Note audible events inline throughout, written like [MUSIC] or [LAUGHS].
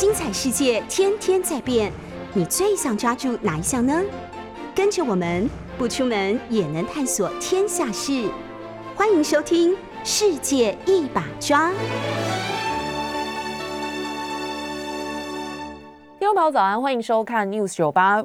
精彩世界天天在变，你最想抓住哪一项呢？跟着我们不出门也能探索天下事，欢迎收听《世界一把抓》。听众朋友早安，欢迎收看 News 九八。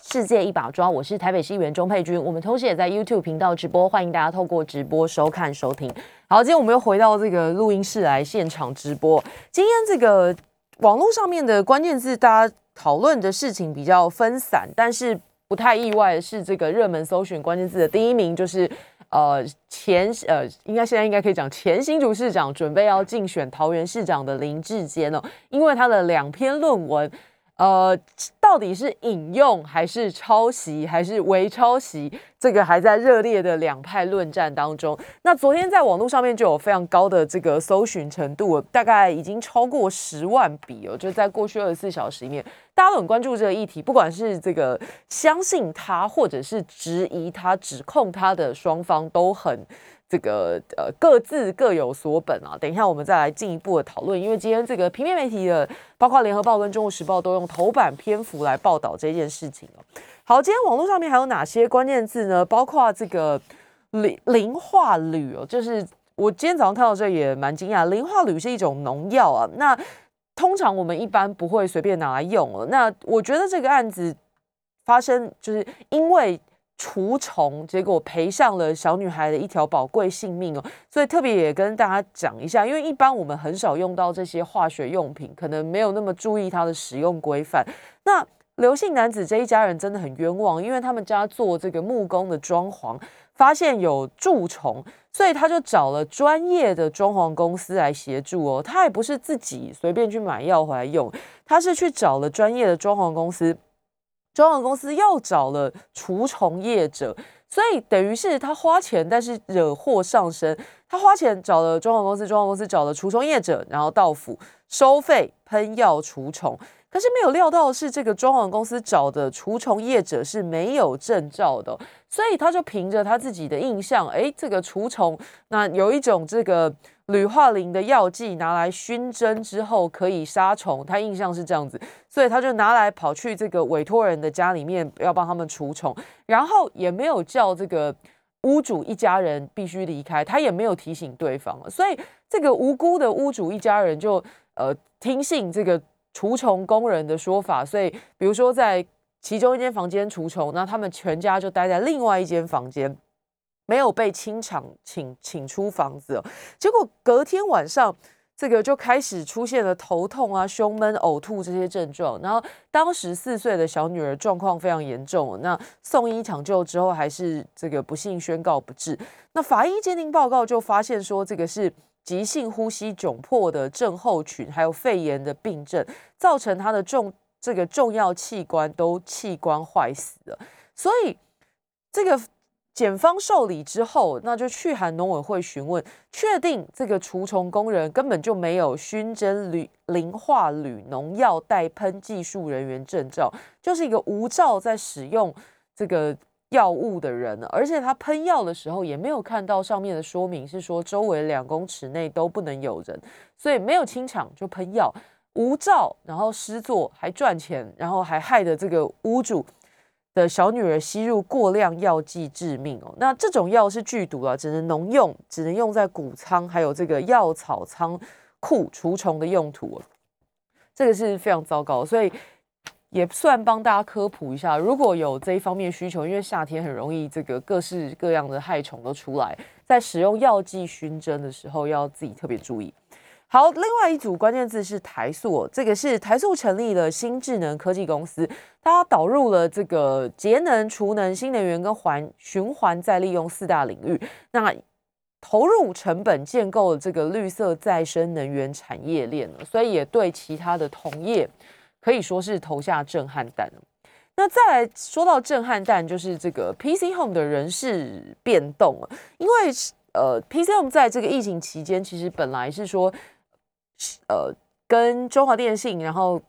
世界一把抓，我是台北市议员钟佩君。我们同时也在 YouTube 频道直播，欢迎大家透过直播收看收听。好，今天我们又回到这个录音室来现场直播。今天这个网络上面的关键字，大家讨论的事情比较分散，但是不太意外的是，这个热门搜寻关键字的第一名就是呃前呃，应该现在应该可以讲前新竹市长准备要竞选桃园市长的林志坚哦，因为他的两篇论文。呃，到底是引用还是抄袭，还是伪抄袭？这个还在热烈的两派论战当中。那昨天在网络上面就有非常高的这个搜寻程度，大概已经超过十万笔哦。就在过去二十四小时里面，大家都很关注这个议题，不管是这个相信他，或者是质疑他、指控他的双方都很。这个呃，各自各有所本啊。等一下，我们再来进一步的讨论。因为今天这个平面媒体的，包括联合报跟中国时报，都用头版篇幅来报道这件事情哦。好，今天网络上面还有哪些关键字呢？包括这个磷磷化铝哦，就是我今天早上看到这也蛮惊讶。磷化铝是一种农药啊，那通常我们一般不会随便拿来用了。那我觉得这个案子发生，就是因为。除虫，结果赔上了小女孩的一条宝贵性命哦，所以特别也跟大家讲一下，因为一般我们很少用到这些化学用品，可能没有那么注意它的使用规范。那刘姓男子这一家人真的很冤枉，因为他们家做这个木工的装潢，发现有蛀虫，所以他就找了专业的装潢公司来协助哦。他也不是自己随便去买药回来用，他是去找了专业的装潢公司。装潢公司又找了除虫业者，所以等于是他花钱，但是惹祸上身。他花钱找了装潢公司，装潢公司找了除虫业者，然后到府收费喷药除虫。可是没有料到是，这个装潢公司找的除虫业者是没有证照的，所以他就凭着他自己的印象，哎，这个除虫那有一种这个。铝化磷的药剂拿来熏蒸之后可以杀虫，他印象是这样子，所以他就拿来跑去这个委托人的家里面要帮他们除虫，然后也没有叫这个屋主一家人必须离开，他也没有提醒对方，所以这个无辜的屋主一家人就呃听信这个除虫工人的说法，所以比如说在其中一间房间除虫，那他们全家就待在另外一间房间。没有被清场请请出房子，结果隔天晚上，这个就开始出现了头痛啊、胸闷、呕吐这些症状。然后当时四岁的小女儿状况非常严重，那送医抢救之后，还是这个不幸宣告不治。那法医鉴定报告就发现说，这个是急性呼吸窘迫的症候群，还有肺炎的病症，造成她的重这个重要器官都器官坏死了。所以这个。检方受理之后，那就去函农委会询问，确定这个除虫工人根本就没有熏蒸铝磷化铝农药代喷技术人员证照，就是一个无照在使用这个药物的人，而且他喷药的时候也没有看到上面的说明，是说周围两公尺内都不能有人，所以没有清场就喷药，无照，然后施作还赚钱，然后还害得这个屋主。的小女儿吸入过量药剂致命哦，那这种药是剧毒啊，只能农用，只能用在谷仓还有这个药草仓库除虫的用途，这个是非常糟糕，所以也算帮大家科普一下，如果有这一方面需求，因为夏天很容易这个各式各样的害虫都出来，在使用药剂熏蒸的时候要自己特别注意。好，另外一组关键字是台塑，这个是台塑成立了新智能科技公司，它导入了这个节能、储能、新能源跟环循环再利用四大领域，那投入成本建构了这个绿色再生能源产业链所以也对其他的同业可以说是投下震撼弹那再来说到震撼弹，就是这个 PC Home 的人事变动了，因为呃 PC Home 在这个疫情期间，其实本来是说。呃，跟中华电信，然后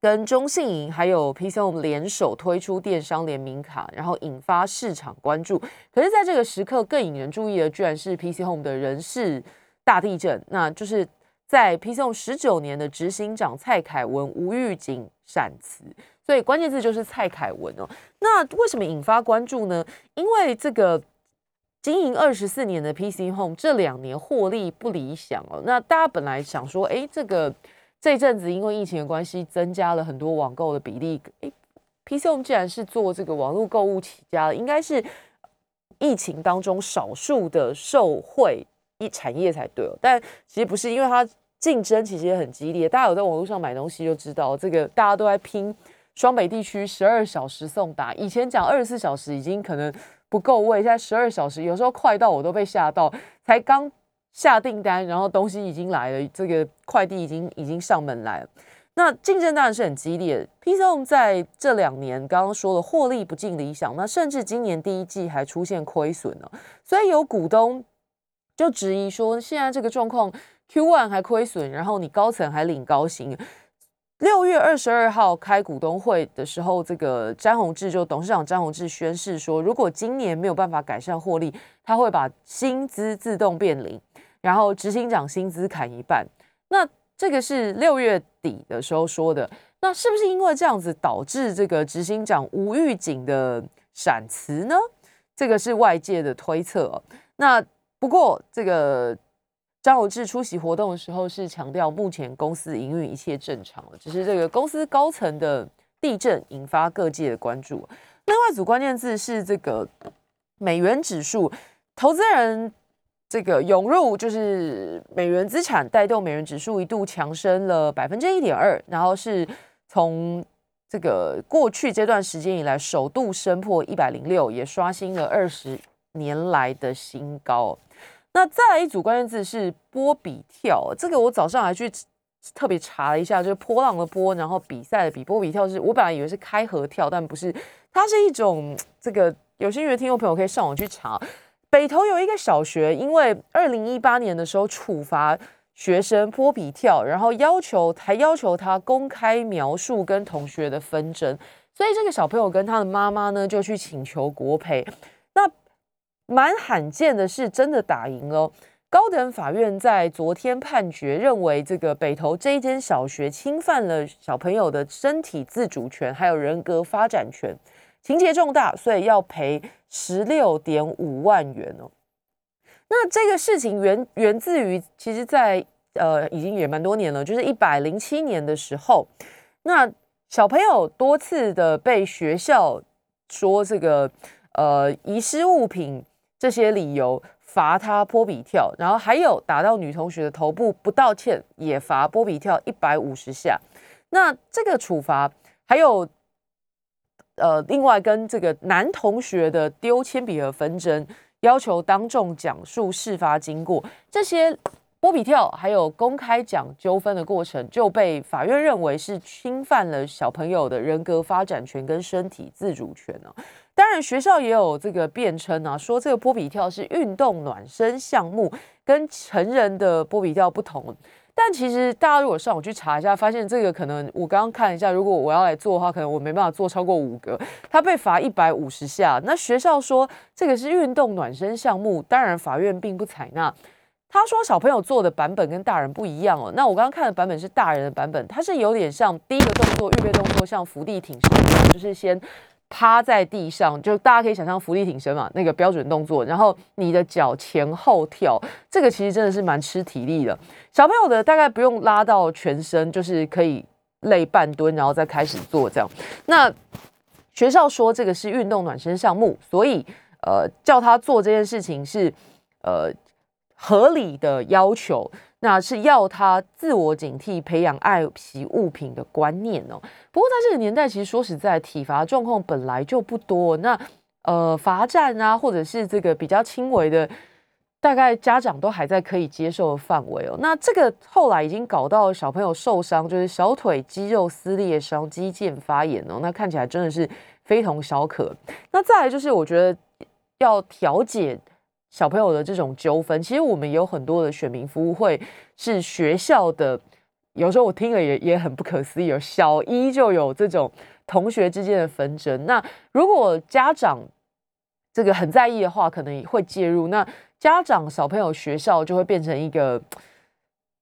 跟中信银还有 PC Home 联手推出电商联名卡，然后引发市场关注。可是，在这个时刻，更引人注意的，居然是 PC Home 的人事大地震。那就是在 PC Home 十九年的执行长蔡凯文无预警闪辞，所以关键字就是蔡凯文哦。那为什么引发关注呢？因为这个经营二十四年的 PC Home 这两年获利不理想哦。那大家本来想说，哎，这个这阵子因为疫情的关系，增加了很多网购的比例。哎，PC Home 既然是做这个网络购物起家的，应该是疫情当中少数的受惠一产业才对哦。但其实不是，因为它竞争其实也很激烈，大家有在网络上买东西就知道，这个大家都在拼双北地区十二小时送达。以前讲二十四小时已经可能不够位，现在十二小时有时候快到我都被吓到，才刚下订单，然后东西已经来了，这个快递已经已经上门来了。那竞争当然是很激烈。p c o 在这两年刚刚说了获利不尽理想，那甚至今年第一季还出现亏损了，所以有股东就质疑说，现在这个状况。Q one 还亏损，然后你高层还领高薪。六月二十二号开股东会的时候，这个詹宏志就董事长詹宏志宣誓说，如果今年没有办法改善获利，他会把薪资自动变零，然后执行长薪资砍一半。那这个是六月底的时候说的，那是不是因为这样子导致这个执行长无预警的闪辞呢？这个是外界的推测。那不过这个。张有志出席活动的时候是强调，目前公司营运一切正常，只是这个公司高层的地震引发各界的关注。另外一组关键字是这个美元指数，投资人这个涌入就是美元资产带动美元指数一度强升了百分之一点二，然后是从这个过去这段时间以来首度升破一百零六，也刷新了二十年来的新高。那再来一组关键字是波比跳，这个我早上还去特别查了一下，就是波浪的波，然后比赛的比，波比跳是我本来以为是开合跳，但不是，它是一种这个有兴趣的听众朋友可以上网去查。北投有一个小学，因为二零一八年的时候处罚学生波比跳，然后要求还要求他公开描述跟同学的纷争，所以这个小朋友跟他的妈妈呢就去请求国赔。蛮罕见的是，真的打赢了。高等法院在昨天判决认为，这个北投这一间小学侵犯了小朋友的身体自主权，还有人格发展权，情节重大，所以要赔十六点五万元哦。那这个事情源源自于，其实，在呃已经也蛮多年了，就是一百零七年的时候，那小朋友多次的被学校说这个呃遗失物品。这些理由罚他波比跳，然后还有打到女同学的头部不道歉也罚波比跳一百五十下。那这个处罚还有呃，另外跟这个男同学的丢铅笔盒纷争，要求当众讲述事发经过，这些波比跳还有公开讲纠纷的过程，就被法院认为是侵犯了小朋友的人格发展权跟身体自主权呢。当然，学校也有这个辩称啊，说这个波比跳是运动暖身项目，跟成人的波比跳不同。但其实大家如果上网去查一下，发现这个可能我刚刚看一下，如果我要来做的话，可能我没办法做超过五个。他被罚一百五十下。那学校说这个是运动暖身项目，当然法院并不采纳。他说小朋友做的版本跟大人不一样哦。那我刚刚看的版本是大人的版本，它是有点像第一个动作预备动作，像伏地挺身，就是先。趴在地上，就大家可以想象浮力挺身嘛，那个标准动作。然后你的脚前后跳，这个其实真的是蛮吃体力的。小朋友的大概不用拉到全身，就是可以累半蹲，然后再开始做这样。那学校说这个是运动暖身项目，所以呃叫他做这件事情是呃合理的要求。那是要他自我警惕，培养爱惜物品的观念哦。不过在这个年代，其实说实在，体罚状况本来就不多。那呃，罚站啊，或者是这个比较轻微的，大概家长都还在可以接受的范围哦。那这个后来已经搞到小朋友受伤，就是小腿肌肉撕裂伤、肌腱发炎哦。那看起来真的是非同小可。那再来就是，我觉得要调解。小朋友的这种纠纷，其实我们有很多的选民服务会是学校的，有时候我听了也也很不可思议，有小一就有这种同学之间的纷争。那如果家长这个很在意的话，可能会介入。那家长、小朋友、学校就会变成一个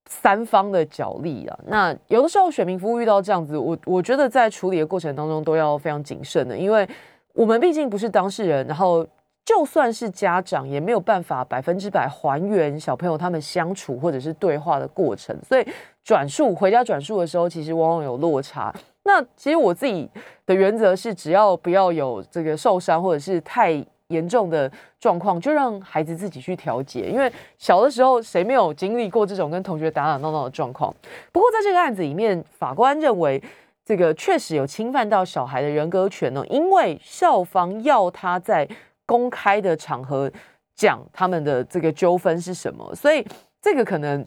三方的角力啊。那有的时候选民服务遇到这样子，我我觉得在处理的过程当中都要非常谨慎的，因为我们毕竟不是当事人，然后就算是家长也没有办法百分之百还原小朋友他们相处或者是对话的过程，所以转述回家转述的时候，其实往往有落差。那其实我自己的原则是，只要不要有这个受伤或者是太严重的状况，就让孩子自己去调节。因为小的时候谁没有经历过这种跟同学打打闹闹的状况？不过在这个案子里面，法官认为这个确实有侵犯到小孩的人格权呢，因为校方要他在公开的场合讲他们的这个纠纷是什么，所以这个可能。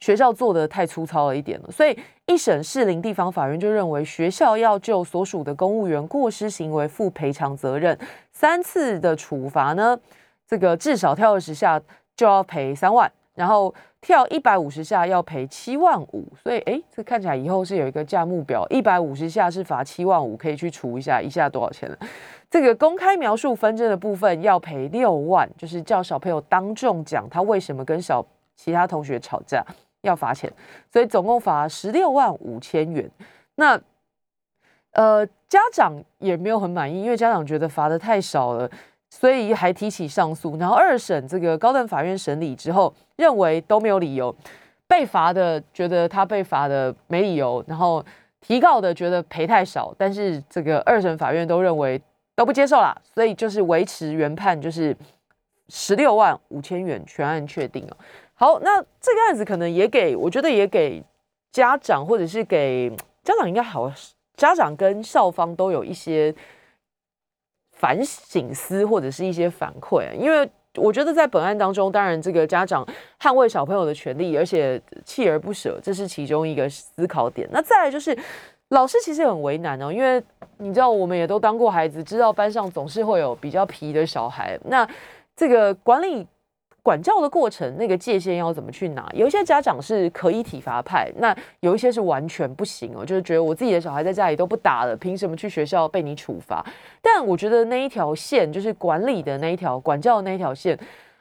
学校做的太粗糙了一点了，所以一审士林地方法院就认为学校要就所属的公务员过失行为负赔偿责任，三次的处罚呢，这个至少跳二十下就要赔三万，然后跳一百五十下要赔七万五，所以哎，这看起来以后是有一个价目表，一百五十下是罚七万五，可以去除一下，一下多少钱了？这个公开描述纷争的部分要赔六万，就是叫小朋友当众讲他为什么跟小其他同学吵架。要罚钱，所以总共罚十六万五千元。那呃，家长也没有很满意，因为家长觉得罚的太少了，所以还提起上诉。然后二审这个高等法院审理之后，认为都没有理由。被罚的觉得他被罚的没理由，然后提告的觉得赔太少，但是这个二审法院都认为都不接受啦，所以就是维持原判，就是十六万五千元，全案确定哦。好，那这个案子可能也给我觉得也给家长或者是给家长应该好，家长跟校方都有一些反省思或者是一些反馈，因为我觉得在本案当中，当然这个家长捍卫小朋友的权利，而且锲而不舍，这是其中一个思考点。那再来就是老师其实很为难哦，因为你知道我们也都当过孩子，知道班上总是会有比较皮的小孩，那这个管理。管教的过程，那个界限要怎么去拿？有一些家长是可以体罚派，那有一些是完全不行哦，就是觉得我自己的小孩在家里都不打了，凭什么去学校被你处罚？但我觉得那一条线，就是管理的那一条、管教的那一条线，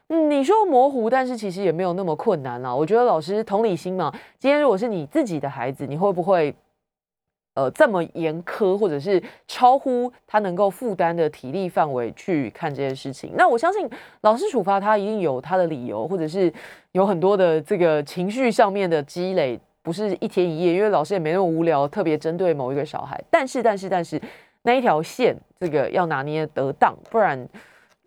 嗯，你说模糊，但是其实也没有那么困难啦。我觉得老师同理心嘛，今天如果是你自己的孩子，你会不会？呃，这么严苛，或者是超乎他能够负担的体力范围去看这件事情，那我相信老师处罚他一定有他的理由，或者是有很多的这个情绪上面的积累，不是一天一夜，因为老师也没那么无聊，特别针对某一个小孩。但是，但是，但是那一条线，这个要拿捏得当，不然，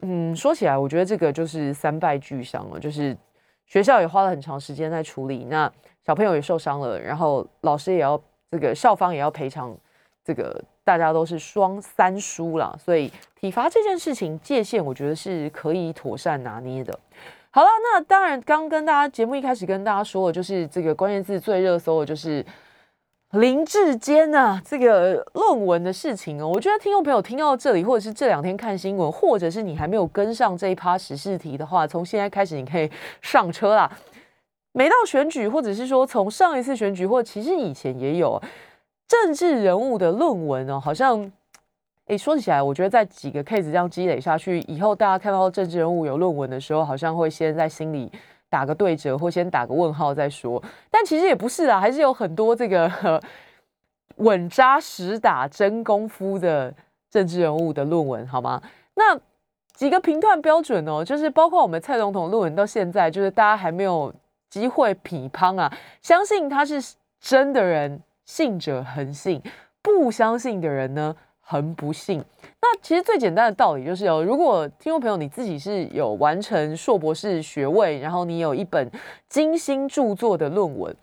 嗯，说起来，我觉得这个就是三败俱伤了，就是学校也花了很长时间在处理，那小朋友也受伤了，然后老师也要。这个校方也要赔偿，这个大家都是双三输了，所以体罚这件事情界限，我觉得是可以妥善拿捏的。好了，那当然刚跟大家节目一开始跟大家说的，就是这个关键字最热搜的就是林志坚啊这个论文的事情哦。我觉得听众朋友听到这里，或者是这两天看新闻，或者是你还没有跟上这一趴时事题的话，从现在开始你可以上车啦。每到选举，或者是说从上一次选举，或其实以前也有政治人物的论文哦，好像诶说起来，我觉得在几个 case 这样积累下去以后，大家看到政治人物有论文的时候，好像会先在心里打个对折，或先打个问号再说。但其实也不是啊，还是有很多这个稳扎实打、真功夫的政治人物的论文，好吗？那几个评断标准哦，就是包括我们蔡总统论文到现在，就是大家还没有。机会匹乓啊！相信他是真的人，信者恒信；不相信的人呢，恒不信。那其实最简单的道理就是哦，如果听众朋友你自己是有完成硕博士学位，然后你有一本精心著作的论文，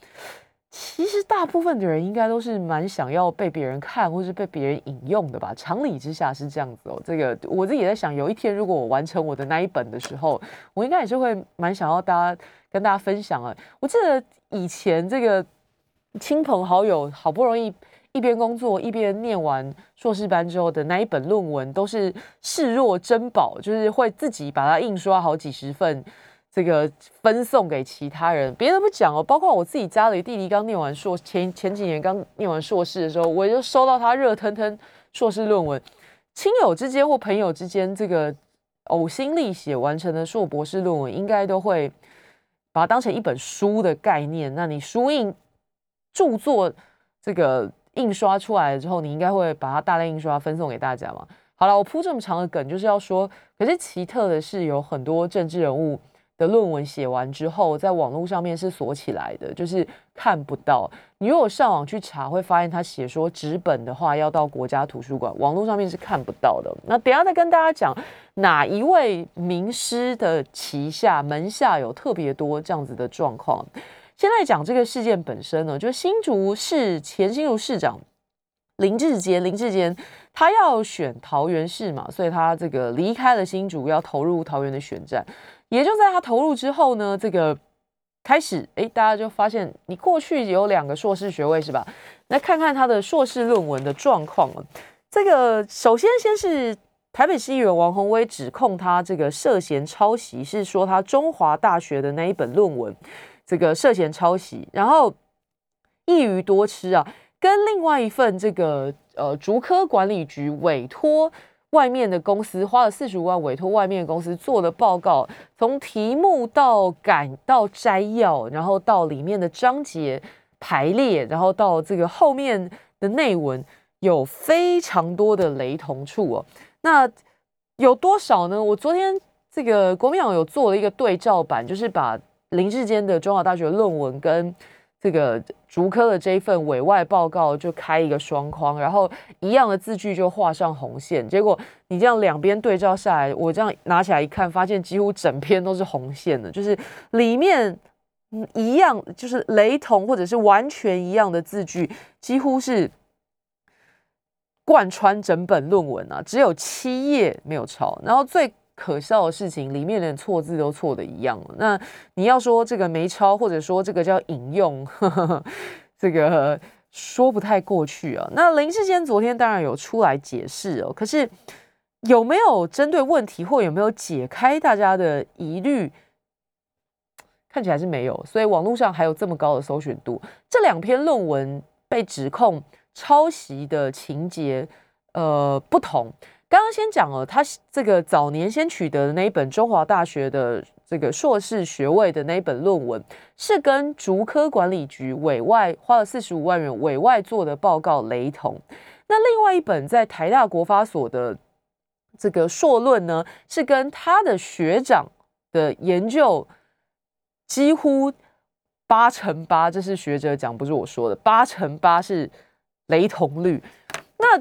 其实大部分的人应该都是蛮想要被别人看，或是被别人引用的吧？常理之下是这样子哦。这个我自己也在想，有一天如果我完成我的那一本的时候，我应该也是会蛮想要大家。跟大家分享啊，我记得以前这个亲朋好友好不容易一边工作一边念完硕士班之后的那一本论文，都是视若珍宝，就是会自己把它印刷好几十份，这个分送给其他人。别的不讲哦，包括我自己家里弟弟刚念完硕前前几年刚念完硕士的时候，我就收到他热腾腾硕士论文。亲友之间或朋友之间，这个呕心沥血完成的硕博士论文，应该都会。把它当成一本书的概念，那你书印著作这个印刷出来了之后，你应该会把它大量印刷分送给大家嘛？好了，我铺这么长的梗，就是要说，可是奇特的是，有很多政治人物的论文写完之后，在网络上面是锁起来的，就是看不到。你如果上网去查，会发现他写说纸本的话要到国家图书馆，网络上面是看不到的。那等下再跟大家讲，哪一位名师的旗下门下有特别多这样子的状况。现在讲这个事件本身呢，就是新竹市前新竹市长林志杰，林志坚。他要选桃园市嘛，所以他这个离开了新竹，要投入桃园的选战。也就在他投入之后呢，这个开始，哎，大家就发现你过去有两个硕士学位是吧？来看看他的硕士论文的状况了。这个首先先是台北市议员王宏威指控他这个涉嫌抄袭，是说他中华大学的那一本论文这个涉嫌抄袭，然后一鱼多吃啊，跟另外一份这个。呃，竹科管理局委托外面的公司花了四十五万委托外面的公司做的报告，从题目到感到摘要，然后到里面的章节排列，然后到这个后面的内文，有非常多的雷同处哦。那有多少呢？我昨天这个国民党有做了一个对照版，就是把林志坚的中华大学论文跟。这个竹科的这一份委外报告就开一个双框，然后一样的字句就画上红线。结果你这样两边对照下来，我这样拿起来一看，发现几乎整篇都是红线的，就是里面一样，就是雷同或者是完全一样的字句，几乎是贯穿整本论文啊，只有七页没有抄。然后最可笑的事情，里面连错字都错的一样了。那你要说这个没抄，或者说这个叫引用，[LAUGHS] 这个说不太过去啊。那林志坚昨天当然有出来解释哦，可是有没有针对问题或有没有解开大家的疑虑？看起来是没有，所以网络上还有这么高的搜寻度。这两篇论文被指控抄袭的情节，呃，不同。刚刚先讲了，他这个早年先取得的那一本中华大学的这个硕士学位的那一本论文，是跟竹科管理局委外花了四十五万元委外做的报告雷同。那另外一本在台大国发所的这个硕论呢，是跟他的学长的研究几乎八成八，这是学者讲，不是我说的，八成八是雷同率。那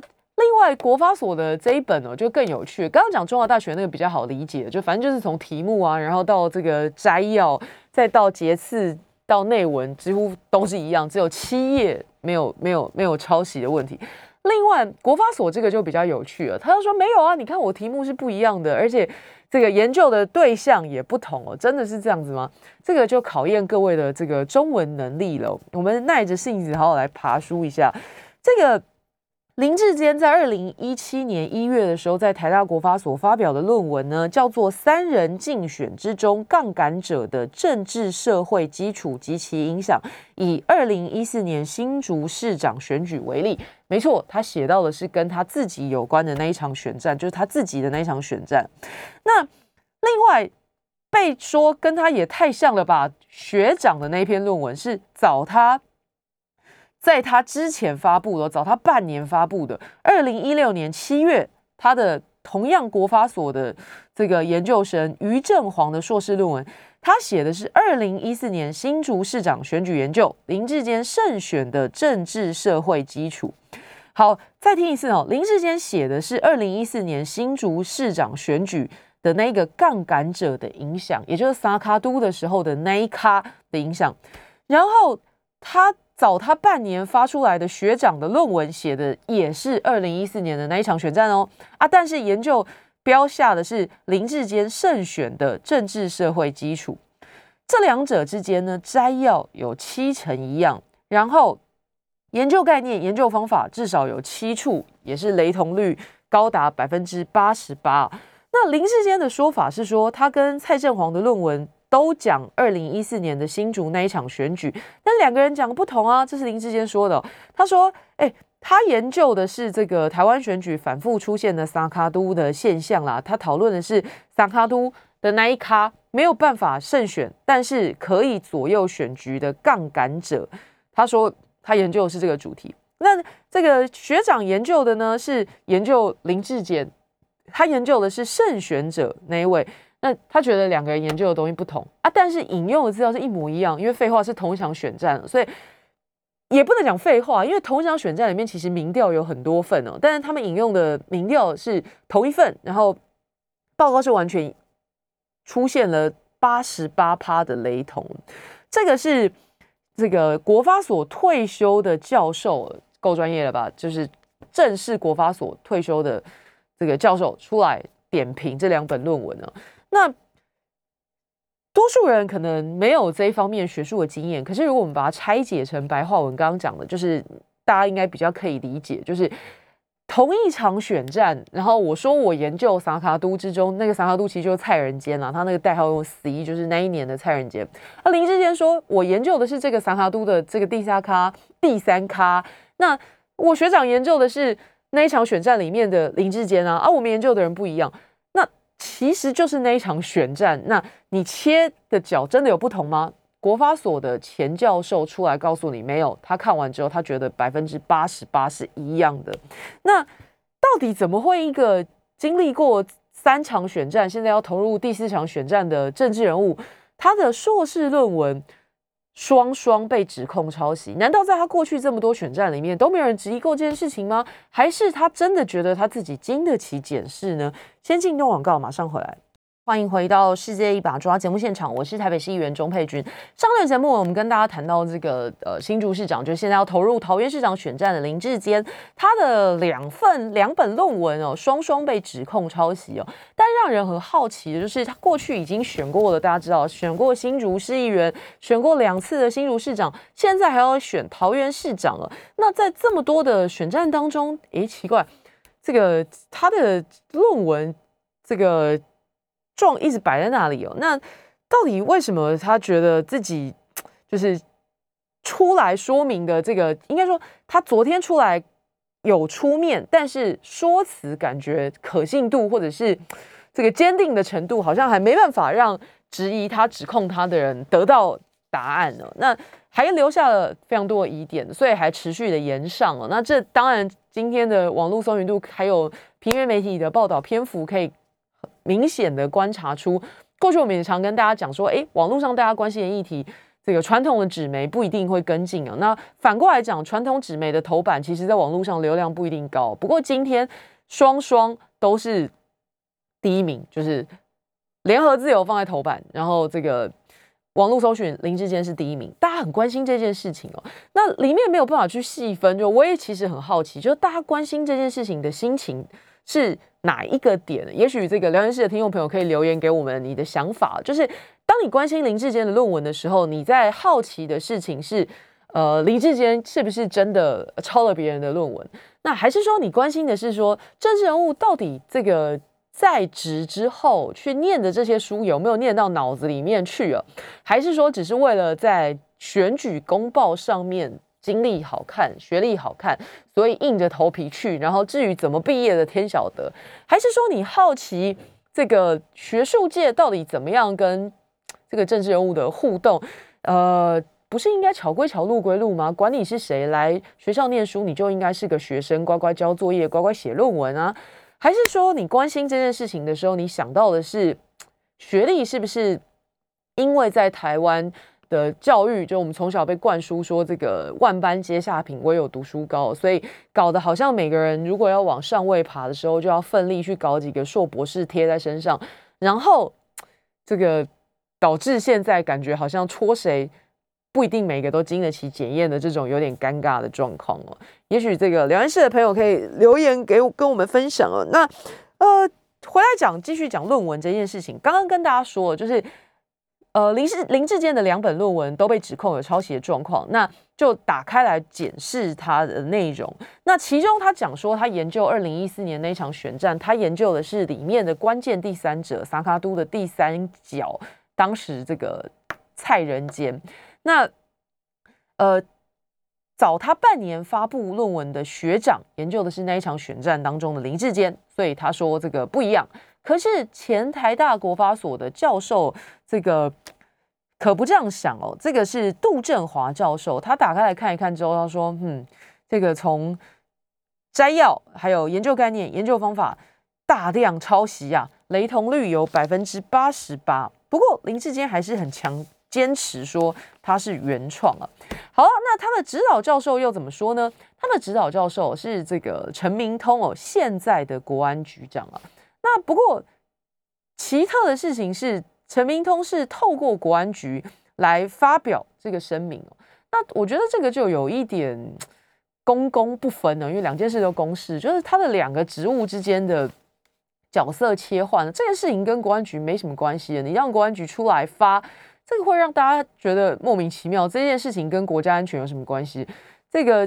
外，国发所的这一本呢，就更有趣。刚刚讲中华大学那个比较好理解，就反正就是从题目啊，然后到这个摘要，再到节次到内文，几乎都是一样，只有七页没有没有没有抄袭的问题。另外，国发所这个就比较有趣了，他就说没有啊，你看我题目是不一样的，而且这个研究的对象也不同哦，真的是这样子吗？这个就考验各位的这个中文能力了。我们耐着性子好好来爬书一下这个。林志坚在二零一七年一月的时候，在台大国发所发表的论文呢，叫做《三人竞选之中杠杆者的政治社会基础及其影响》，以二零一四年新竹市长选举为例。没错，他写到的是跟他自己有关的那一场选战，就是他自己的那一场选战。那另外被说跟他也太像了吧？学长的那篇论文是找他。在他之前发布的，早他半年发布的，二零一六年七月，他的同样国法所的这个研究生于正煌的硕士论文，他写的是二零一四年新竹市长选举研究林志坚胜选的政治社会基础。好，再听一次哦，林志坚写的是二零一四年新竹市长选举的那个杠杆者的影响，也就是萨卡都的时候的那一咖的影响，然后他。早他半年发出来的学长的论文写的也是二零一四年的那一场选战哦啊，但是研究标下的是林志坚胜选的政治社会基础，这两者之间呢摘要有七成一样，然后研究概念、研究方法至少有七处也是雷同率高达百分之八十八。那林志坚的说法是说，他跟蔡振煌的论文。都讲二零一四年的新竹那一场选举，但两个人讲不同啊。这是林志坚说的。他说：“哎，他研究的是这个台湾选举反复出现的萨卡都的现象啦。他讨论的是萨卡都的那一咖没有办法胜选，但是可以左右选局的杠杆者。他说他研究的是这个主题。那这个学长研究的呢是研究林志坚，他研究的是胜选者那一位。那他觉得两个人研究的东西不同啊，但是引用的资料是一模一样，因为废话是同一场选战，所以也不能讲废话，因为同一场选战里面其实民调有很多份哦，但是他们引用的民调是同一份，然后报告是完全出现了八十八趴的雷同，这个是这个国发所退休的教授，够专业了吧？就是正式国发所退休的这个教授出来点评这两本论文呢。那多数人可能没有这一方面学术的经验，可是如果我们把它拆解成白话文，刚刚讲的，就是大家应该比较可以理解，就是同一场选战，然后我说我研究萨卡都之中，那个萨卡都其实就是蔡仁坚啦，他那个代号用 C，就是那一年的蔡仁坚。那林志坚说我研究的是这个萨卡都的这个第三咖，第三咖。那我学长研究的是那一场选战里面的林志坚啊，而我们研究的人不一样。其实就是那一场选战，那你切的角真的有不同吗？国发所的钱教授出来告诉你没有，他看完之后他觉得百分之八十八是一样的。那到底怎么会一个经历过三场选战，现在要投入第四场选战的政治人物，他的硕士论文？双双被指控抄袭，难道在他过去这么多选战里面都没有人质疑过这件事情吗？还是他真的觉得他自己经得起检视呢？先进段广告，马上回来。欢迎回到世界一把抓节目现场，我是台北市议员钟佩君。上段节目我们跟大家谈到这个呃新竹市长，就是现在要投入桃园市长选战的林志坚，他的两份两本论文哦，双双被指控抄袭哦。但让人很好奇的就是，他过去已经选过了，大家知道选过新竹市议员，选过两次的新竹市长，现在还要选桃园市长了。那在这么多的选战当中，诶，奇怪，这个他的论文这个。状一直摆在那里哦，那到底为什么他觉得自己就是出来说明的这个？应该说他昨天出来有出面，但是说辞感觉可信度或者是这个坚定的程度，好像还没办法让质疑他、指控他的人得到答案呢。那还留下了非常多的疑点，所以还持续的延上了。那这当然今天的网络搜寻度还有平面媒体的报道篇幅可以。明显的观察出，过去我们也常跟大家讲说，哎，网络上大家关心的议题，这个传统的纸媒不一定会跟进啊。那反过来讲，传统纸媒的头版，其实在网络上流量不一定高。不过今天双双都是第一名，就是联合自由放在头版，然后这个网络搜寻林志坚是第一名，大家很关心这件事情哦。那里面没有办法去细分，就我也其实很好奇，就是大家关心这件事情的心情是。哪一个点？也许这个聊天室的听众朋友可以留言给我们你的想法。就是当你关心林志坚的论文的时候，你在好奇的事情是，呃，林志坚是不是真的抄了别人的论文？那还是说你关心的是说，政治人物到底这个在职之后去念的这些书有没有念到脑子里面去了？还是说只是为了在选举公报上面？经历好看，学历好看，所以硬着头皮去。然后至于怎么毕业的，天晓得。还是说你好奇这个学术界到底怎么样跟这个政治人物的互动？呃，不是应该桥归桥，路归路吗？管你是谁来学校念书，你就应该是个学生，乖乖交作业，乖乖写论文啊？还是说你关心这件事情的时候，你想到的是学历是不是因为在台湾？的教育，就我们从小被灌输说这个万般皆下品，唯有读书高，所以搞得好像每个人如果要往上位爬的时候，就要奋力去搞几个硕博士贴在身上，然后这个导致现在感觉好像戳谁不一定每个都经得起检验的这种有点尴尬的状况哦。也许这个聊天室的朋友可以留言给我跟我们分享哦。那呃，回来讲继续讲论文这件事情，刚刚跟大家说就是。呃，林志林志坚的两本论文都被指控有抄袭的状况，那就打开来检视他的内容。那其中他讲说，他研究二零一四年那场选战，他研究的是里面的关键第三者萨卡都的第三角，当时这个蔡仁坚。那呃，早他半年发布论文的学长研究的是那一场选战当中的林志坚，所以他说这个不一样。可是前台大国发所的教授这个可不这样想哦，这个是杜振华教授，他打开来看一看之后，他说：“嗯，这个从摘要还有研究概念、研究方法大量抄袭啊，雷同率有百分之八十八。不过林志坚还是很强。”坚持说他是原创啊。好，那他的指导教授又怎么说呢？他的指导教授是这个陈明通哦，现在的国安局长啊。那不过奇特的事情是，陈明通是透过国安局来发表这个声明哦。那我觉得这个就有一点公公不分呢，因为两件事都公事，就是他的两个职务之间的角色切换，这件事情跟国安局没什么关系的。你让国安局出来发。这个会让大家觉得莫名其妙。这件事情跟国家安全有什么关系？这个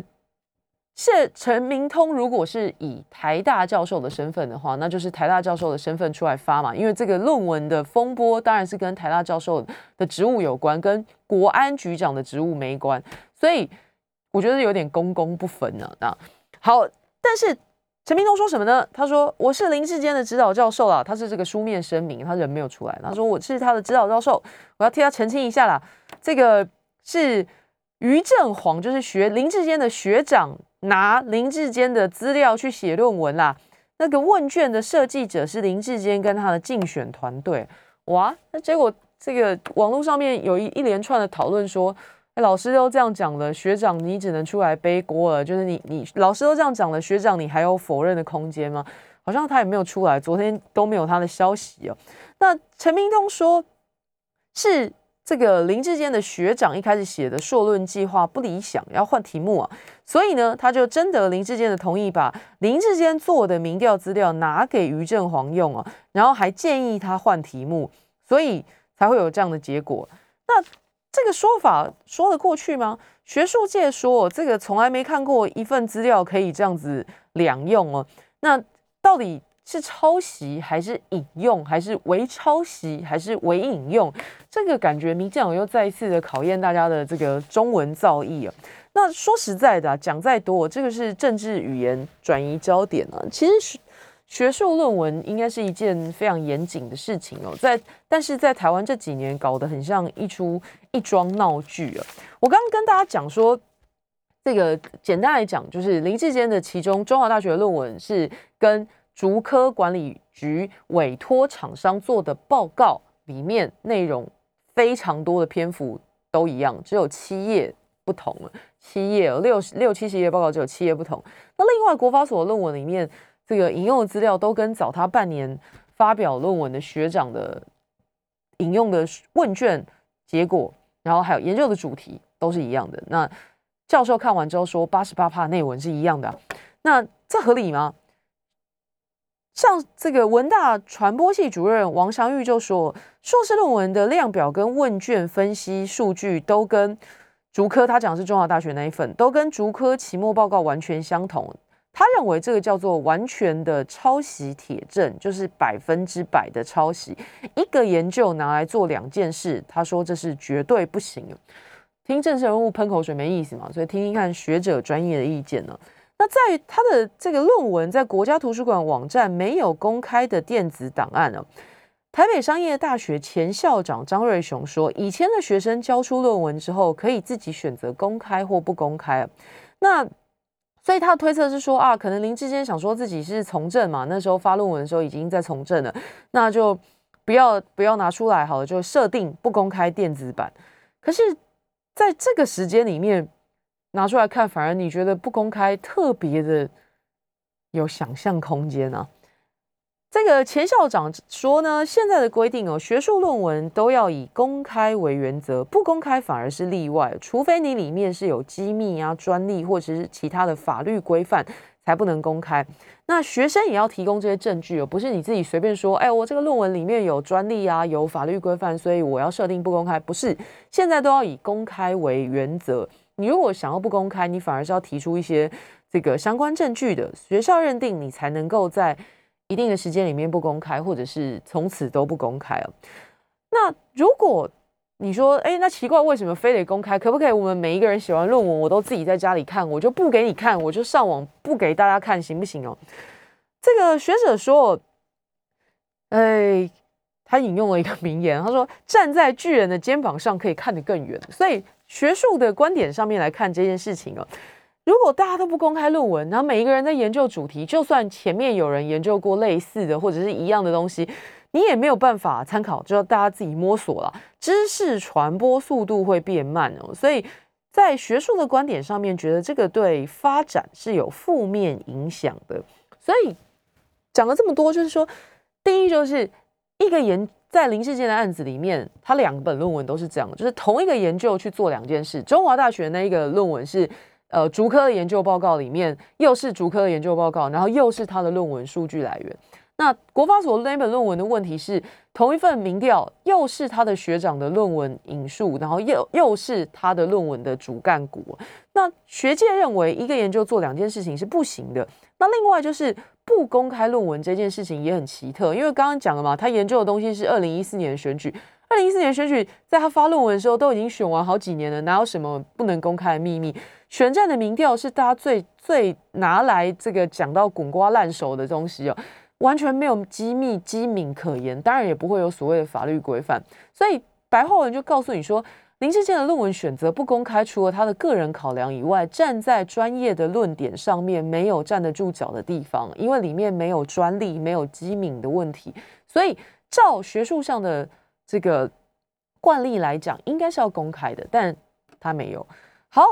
谢陈明通如果是以台大教授的身份的话，那就是台大教授的身份出来发嘛。因为这个论文的风波当然是跟台大教授的职务有关，跟国安局长的职务没关，所以我觉得有点公公不分呢。那好，但是。陈明通说什么呢？他说：“我是林志坚的指导教授啦，他是这个书面声明，他人没有出来。他说我是他的指导教授，我要替他澄清一下啦。这个是于正煌，就是学林志坚的学长，拿林志坚的资料去写论文啦。那个问卷的设计者是林志坚跟他的竞选团队。哇，那结果这个网络上面有一一连串的讨论说。”老师都这样讲了，学长你只能出来背锅了。就是你，你老师都这样讲了，学长你还有否认的空间吗？好像他也没有出来，昨天都没有他的消息哦。那陈明东说，是这个林志坚的学长一开始写的硕论计划不理想，要换题目啊，所以呢，他就征得林志坚的同意，把林志坚做的民调资料拿给于正煌用啊，然后还建议他换题目，所以才会有这样的结果。那。这个说法说得过去吗？学术界说这个从来没看过一份资料可以这样子两用哦。那到底是抄袭还是引用，还是伪抄袭还是伪引用？这个感觉民进党又再一次的考验大家的这个中文造诣啊。那说实在的，讲再多，这个是政治语言转移焦点啊。其实。学术论文应该是一件非常严谨的事情哦，在但是在台湾这几年搞得很像一出一桩闹剧啊。我刚刚跟大家讲说，这个简单来讲，就是林志坚的其中中华大学论文是跟竹科管理局委托厂商做的报告里面内容非常多的篇幅都一样，只有七页不同了，七页六六七十页报告只有七页不同。那另外国法所的论文里面。这个引用的资料都跟早他半年发表论文的学长的引用的问卷结果，然后还有研究的主题都是一样的。那教授看完之后说，八十八帕内文是一样的，那这合理吗？像这个文大传播系主任王祥玉就说，硕士论文的量表跟问卷分析数据都跟竹科，他讲是中华大学那一份，都跟竹科期末报告完全相同。他认为这个叫做完全的抄袭铁证，就是百分之百的抄袭。一个研究拿来做两件事，他说这是绝对不行。听政治人物喷口水没意思嘛，所以听听看学者专业的意见呢。那在他的这个论文在国家图书馆网站没有公开的电子档案呢。台北商业大学前校长张瑞雄说，以前的学生交出论文之后，可以自己选择公开或不公开。那所以他的推测是说啊，可能林志坚想说自己是从政嘛，那时候发论文的时候已经在从政了，那就不要不要拿出来好了，就设定不公开电子版。可是在这个时间里面拿出来看，反而你觉得不公开特别的有想象空间呢？这个钱校长说呢，现在的规定哦，学术论文都要以公开为原则，不公开反而是例外，除非你里面是有机密啊、专利或者是其他的法律规范，才不能公开。那学生也要提供这些证据哦，不是你自己随便说，哎，我这个论文里面有专利啊，有法律规范，所以我要设定不公开，不是，现在都要以公开为原则。你如果想要不公开，你反而是要提出一些这个相关证据的，学校认定你才能够在。一定的时间里面不公开，或者是从此都不公开了。那如果你说，哎，那奇怪，为什么非得公开？可不可以我们每一个人写完论文，我都自己在家里看，我就不给你看，我就上网不给大家看，行不行哦？这个学者说，哎，他引用了一个名言，他说：“站在巨人的肩膀上，可以看得更远。”所以学术的观点上面来看这件事情哦，如果大家都不公开论文，然后每一个人在研究主题，就算前面有人研究过类似的或者是一样的东西。你也没有办法参考，就要大家自己摸索了。知识传播速度会变慢哦，所以在学术的观点上面，觉得这个对发展是有负面影响的。所以讲了这么多，就是说，第一就是一个研在林世坚的案子里面，他两本论文都是这样，就是同一个研究去做两件事。中华大学那一个论文是呃竹科的研究报告里面，又是竹科的研究报告，然后又是他的论文数据来源。那国发所那本论文的问题是，同一份民调又是他的学长的论文引述，然后又又是他的论文的主干股。那学界认为一个研究做两件事情是不行的。那另外就是不公开论文这件事情也很奇特，因为刚刚讲了嘛，他研究的东西是二零一四年的选举，二零一四年选举在他发论文的时候都已经选完好几年了，哪有什么不能公开的秘密？选战的民调是大家最最拿来这个讲到滚瓜烂熟的东西哦。完全没有机密机敏可言，当然也不会有所谓的法律规范。所以白话文就告诉你说，林志健的论文选择不公开，除了他的个人考量以外，站在专业的论点上面没有站得住脚的地方，因为里面没有专利、没有机敏的问题。所以照学术上的这个惯例来讲，应该是要公开的，但他没有。好，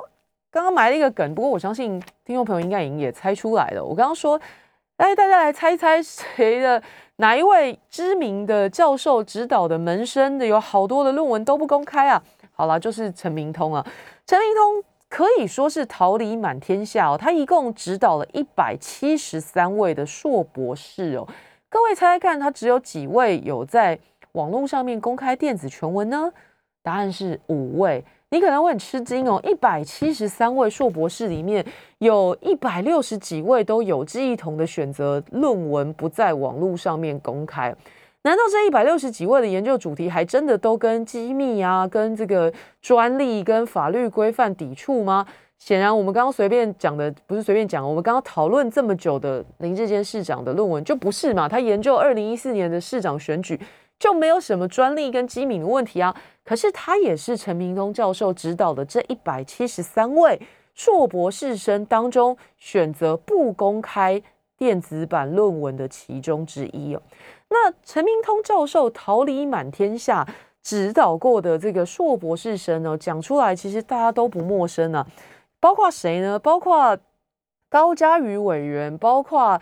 刚刚埋了一个梗，不过我相信听众朋友应该已经也猜出来了。我刚刚说。来，大家来猜猜，谁的哪一位知名的教授指导的门生的有好多的论文都不公开啊？好了，就是陈明通啊。陈明通可以说是桃李满天下哦，他一共指导了一百七十三位的硕博士哦。各位猜猜看，他只有几位有在网络上面公开电子全文呢？答案是五位。你可能会很吃惊哦，一百七十三位硕博士里面有一百六十几位都有志一同的选择论文不在网络上面公开。难道这一百六十几位的研究主题还真的都跟机密啊、跟这个专利、跟法律规范抵触吗？显然，我们刚刚随便讲的不是随便讲，我们刚刚讨论这么久的林志坚市长的论文就不是嘛？他研究二零一四年的市长选举。就没有什么专利跟机敏的问题啊。可是他也是陈明通教授指导的这一百七十三位硕博士生当中选择不公开电子版论文的其中之一哦。那陈明通教授桃李满天下指导过的这个硕博士生呢，讲出来其实大家都不陌生啊。包括谁呢？包括高嘉瑜委员，包括。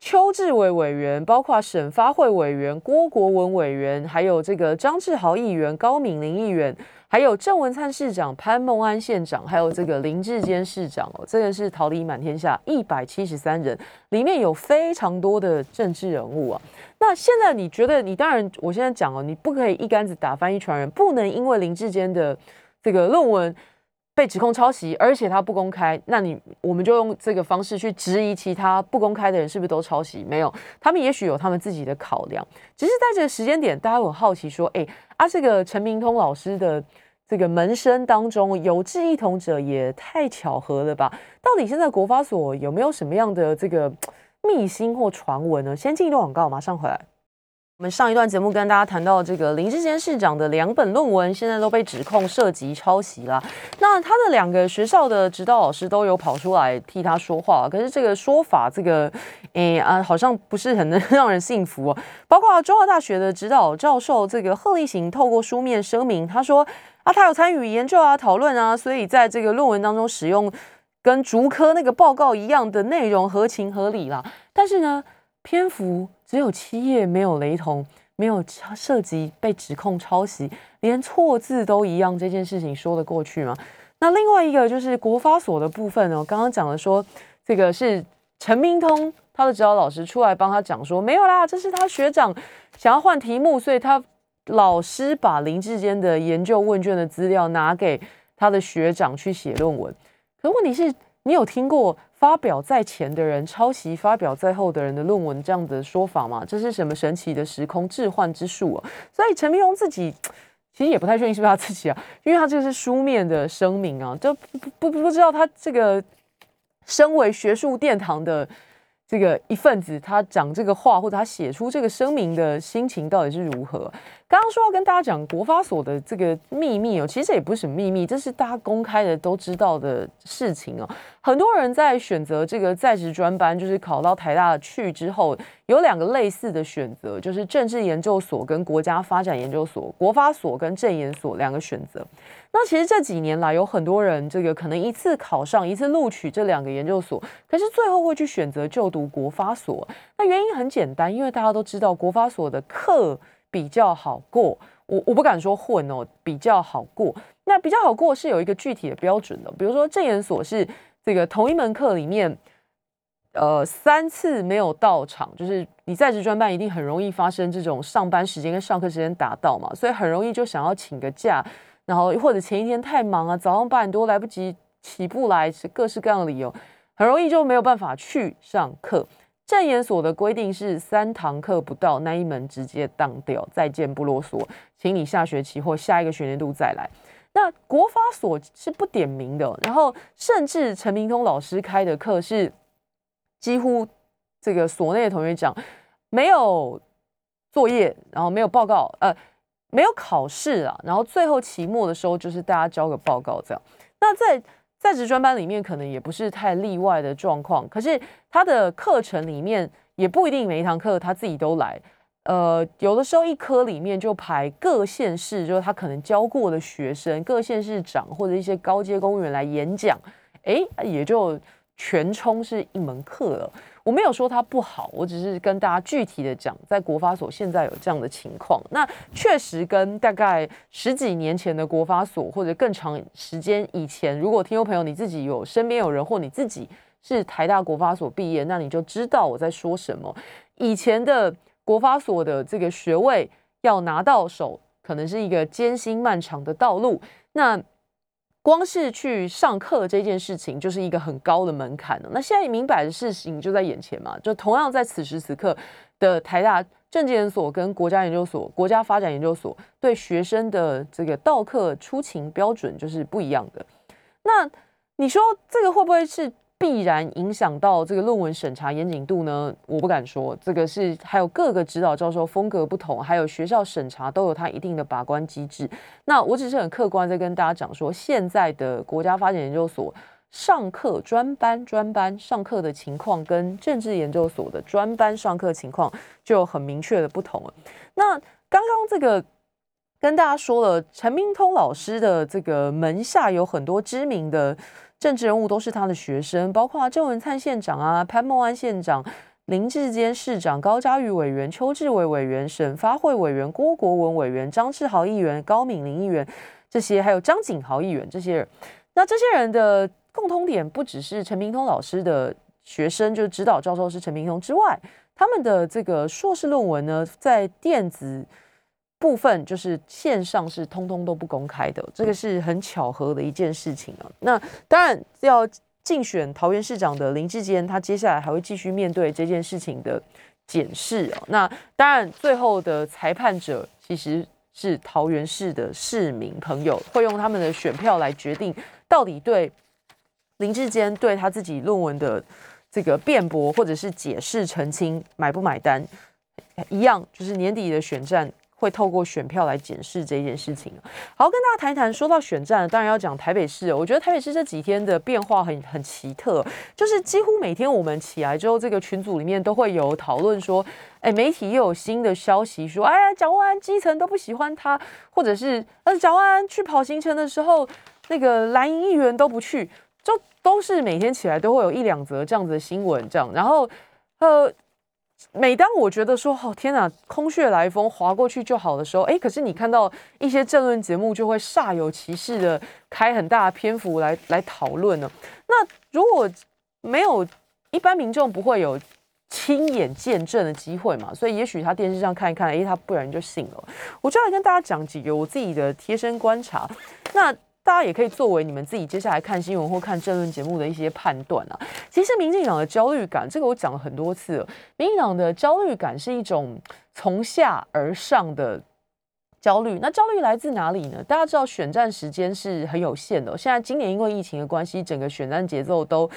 邱志伟委员，包括省发会委员郭国文委员，还有这个张志豪议员、高敏玲议员，还有郑文灿市长、潘孟安县长，还有这个林志坚市长哦，这个是桃李满天下一百七十三人，里面有非常多的政治人物啊。那现在你觉得，你当然我现在讲哦，你不可以一竿子打翻一船人，不能因为林志坚的这个论文。被指控抄袭，而且他不公开，那你我们就用这个方式去质疑其他不公开的人是不是都抄袭？没有，他们也许有他们自己的考量。只是在这个时间点，大家很好奇说，哎啊，这个陈明通老师的这个门生当中有志一同者，也太巧合了吧？到底现在国发所有没有什么样的这个 [TSK] 秘辛或传闻呢？先进一段广告，马上回来。我们上一段节目跟大家谈到这个林志坚市长的两本论文，现在都被指控涉及抄袭了。那他的两个学校的指导老师都有跑出来替他说话，可是这个说法，这个诶啊，好像不是很能 [LAUGHS] 让人信服。包括中华大学的指导教授这个贺立行，透过书面声明，他说啊，他有参与研究啊、讨论啊，所以在这个论文当中使用跟竹科那个报告一样的内容，合情合理啦。但是呢，篇幅。只有七页没有雷同，没有涉及被指控抄袭，连错字都一样，这件事情说得过去吗？那另外一个就是国发所的部分呢，刚刚讲了说，这个是陈明通他的指导老师出来帮他讲说，没有啦，这是他学长想要换题目，所以他老师把林志坚的研究问卷的资料拿给他的学长去写论文。可问题是，你有听过？发表在前的人抄袭发表在后的人的论文，这样的说法吗？这是什么神奇的时空置换之术啊？所以陈明荣自己其实也不太确定是不是他自己啊，因为他这个是书面的声明啊，就不不不知道他这个身为学术殿堂的。这个一份子，他讲这个话或者他写出这个声明的心情到底是如何？刚刚说要跟大家讲国发所的这个秘密哦，其实也不是什么秘密，这是大家公开的都知道的事情哦。很多人在选择这个在职专班，就是考到台大去之后，有两个类似的选择，就是政治研究所跟国家发展研究所，国发所跟政研所两个选择。那其实这几年来，有很多人这个可能一次考上一次录取这两个研究所，可是最后会去选择就读国发所。那原因很简单，因为大家都知道国发所的课比较好过。我我不敢说混哦，比较好过。那比较好过是有一个具体的标准的，比如说正研所是这个同一门课里面，呃，三次没有到场，就是你在职专班一定很容易发生这种上班时间跟上课时间达到嘛，所以很容易就想要请个假。然后或者前一天太忙啊，早上八点多来不及起不来，是各式各样的理由，很容易就没有办法去上课。正研所的规定是三堂课不到，那一门直接当掉，再见不啰嗦，请你下学期或下一个学年度再来。那国法所是不点名的，然后甚至陈明通老师开的课是几乎这个所内的同学讲没有作业，然后没有报告，呃。没有考试啊，然后最后期末的时候就是大家交个报告这样。那在在职专班里面可能也不是太例外的状况，可是他的课程里面也不一定每一堂课他自己都来。呃，有的时候一科里面就排各县市，就是他可能教过的学生，各县市长或者一些高阶公务员来演讲，哎，也就全冲是一门课了。我没有说它不好，我只是跟大家具体的讲，在国发所现在有这样的情况，那确实跟大概十几年前的国发所或者更长时间以前，如果听众朋友你自己有身边有人或你自己是台大国发所毕业，那你就知道我在说什么。以前的国发所的这个学位要拿到手，可能是一个艰辛漫长的道路。那光是去上课这件事情就是一个很高的门槛了。那现在明摆的事情就在眼前嘛，就同样在此时此刻的台大政治研所跟国家研究所、国家发展研究所对学生的这个到课出勤标准就是不一样的。那你说这个会不会是？必然影响到这个论文审查严谨度呢？我不敢说，这个是还有各个指导教授风格不同，还有学校审查都有它一定的把关机制。那我只是很客观在跟大家讲说，现在的国家发展研究所上课专班专班上课的情况，跟政治研究所的专班上课情况就有很明确的不同了。那刚刚这个跟大家说了，陈明通老师的这个门下有很多知名的。政治人物都是他的学生，包括郑文灿县长啊、潘孟安县长、林志坚市长、高嘉瑜委员、邱志伟委员、省发会委员、郭国文委员、张志豪议员、高敏玲议员，这些还有张景豪议员这些人。那这些人的共通点不只是陈明通老师的学生，就是指导教授是陈明通之外，他们的这个硕士论文呢，在电子。部分就是线上是通通都不公开的，这个是很巧合的一件事情啊。那当然要竞选桃园市长的林志坚，他接下来还会继续面对这件事情的检视啊。那当然最后的裁判者其实是桃园市的市民朋友，会用他们的选票来决定到底对林志坚对他自己论文的这个辩驳或者是解释澄清买不买单，一样就是年底的选战。会透过选票来检视这件事情好，跟大家谈一谈。说到选战，当然要讲台北市。我觉得台北市这几天的变化很很奇特，就是几乎每天我们起来之后，这个群组里面都会有讨论说，哎，媒体又有新的消息说，哎呀，蒋万安基层都不喜欢他，或者是呃，蒋万安去跑行程的时候，那个蓝营议员都不去，就都是每天起来都会有一两则这样子的新闻，这样，然后呃。每当我觉得说哦天哪，空穴来风，划过去就好的时候，哎，可是你看到一些政论节目就会煞有其事的开很大的篇幅来来讨论呢。那如果没有一般民众不会有亲眼见证的机会嘛，所以也许他电视上看一看，哎，他不然就信了。我就来跟大家讲几个我自己的贴身观察。那。大家也可以作为你们自己接下来看新闻或看政论节目的一些判断啊。其实民进党的焦虑感，这个我讲了很多次了。民进党的焦虑感是一种从下而上的焦虑。那焦虑来自哪里呢？大家知道选战时间是很有限的，现在今年因为疫情的关系，整个选战节奏都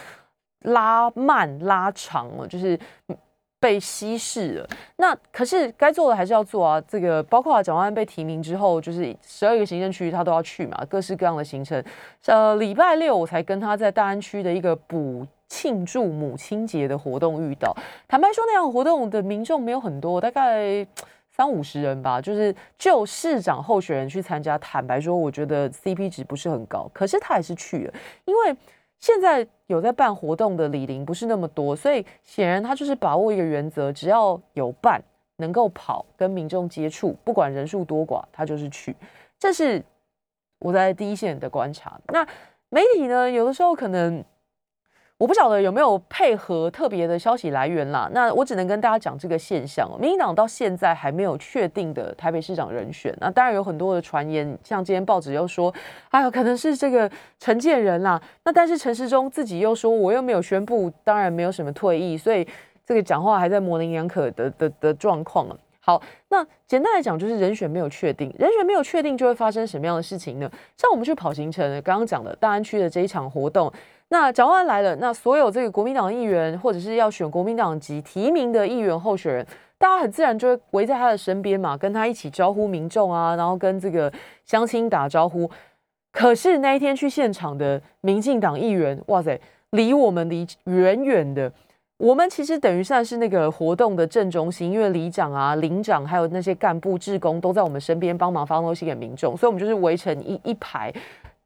拉慢拉长了，就是被稀释了。那可是该做的还是要做啊。这个包括蒋万安被提名之后，就是十二个行政区他都要去嘛，各式各样的行程。呃，礼拜六我才跟他在大安区的一个补。庆祝母亲节的活动遇到，坦白说，那样活动的民众没有很多，大概三五十人吧。就是就市长候选人去参加，坦白说，我觉得 CP 值不是很高。可是他还是去了，因为现在有在办活动的李玲不是那么多，所以显然他就是把握一个原则，只要有办，能够跑跟民众接触，不管人数多寡，他就是去。这是我在第一线的观察。那媒体呢，有的时候可能。我不晓得有没有配合特别的消息来源啦，那我只能跟大家讲这个现象。民进党到现在还没有确定的台北市长人选，那当然有很多的传言，像今天报纸又说，哎呦，可能是这个陈建仁啦。那但是陈时中自己又说，我又没有宣布，当然没有什么退役，所以这个讲话还在模棱两可的的的状况啊。好，那简单来讲就是人选没有确定，人选没有确定就会发生什么样的事情呢？像我们去跑行程，刚刚讲的大安区的这一场活动。那蒋万安来了，那所有这个国民党议员或者是要选国民党籍提名的议员候选人，大家很自然就会围在他的身边嘛，跟他一起招呼民众啊，然后跟这个乡亲打招呼。可是那一天去现场的民进党议员，哇塞，离我们离远远的。我们其实等于算是那个活动的正中心，因为里长啊、领长还有那些干部、职工都在我们身边帮忙发东西给民众，所以我们就是围成一一排。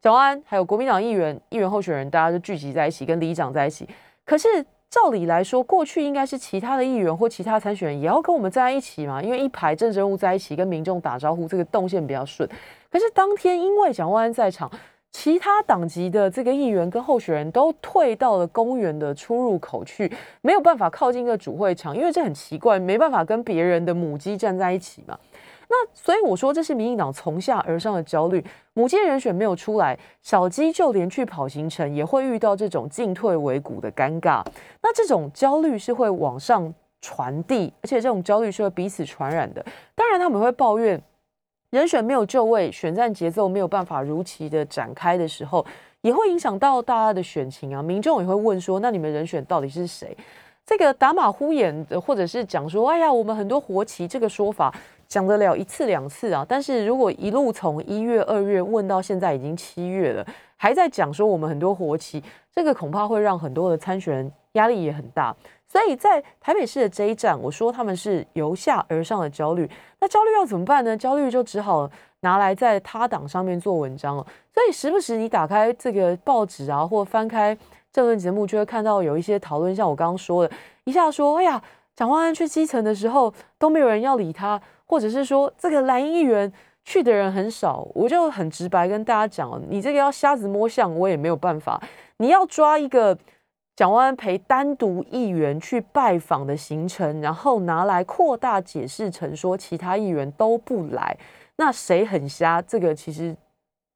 小安还有国民党议员、议员候选人，大家就聚集在一起，跟里长在一起。可是照理来说，过去应该是其他的议员或其他参选人也要跟我们在一起嘛，因为一排政治人物在一起，跟民众打招呼，这个动线比较顺。可是当天因为蒋万安在场，其他党籍的这个议员跟候选人都退到了公园的出入口去，没有办法靠近个主会场，因为这很奇怪，没办法跟别人的母鸡站在一起嘛。那所以我说，这是民进党从下而上的焦虑。母鸡人选没有出来，小鸡就连去跑行程也会遇到这种进退维谷的尴尬。那这种焦虑是会往上传递，而且这种焦虑是会彼此传染的。当然，他们会抱怨人选没有就位，选战节奏没有办法如期的展开的时候，也会影响到大家的选情啊。民众也会问说：那你们人选到底是谁？这个打马虎眼的，或者是讲说：哎呀，我们很多活棋这个说法。讲得了一次两次啊，但是如果一路从一月、二月问到现在已经七月了，还在讲说我们很多活期，这个恐怕会让很多的参选人压力也很大。所以在台北市的这一站，我说他们是由下而上的焦虑，那焦虑要怎么办呢？焦虑就只好拿来在他党上面做文章了。所以时不时你打开这个报纸啊，或翻开政论节目，就会看到有一些讨论，像我刚刚说的，一下说，哎呀，蒋万安去基层的时候都没有人要理他。或者是说这个蓝议员去的人很少，我就很直白跟大家讲，你这个要瞎子摸象，我也没有办法。你要抓一个蒋万陪单独议员去拜访的行程，然后拿来扩大解释成说其他议员都不来，那谁很瞎？这个其实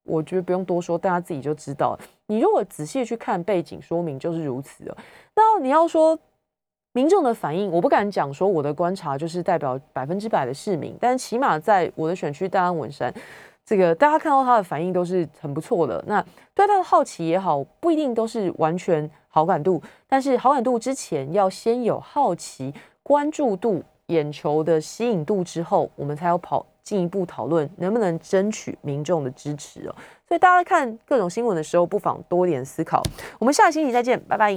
我觉得不用多说，大家自己就知道。你如果仔细去看背景说明，就是如此了。那你要说。民众的反应，我不敢讲说我的观察就是代表百分之百的市民，但起码在我的选区大安文山，这个大家看到他的反应都是很不错的。那对他的好奇也好，不一定都是完全好感度，但是好感度之前要先有好奇、关注度、眼球的吸引度之后，我们才要跑进一步讨论能不能争取民众的支持哦。所以大家看各种新闻的时候，不妨多点思考。我们下个星期再见，拜拜。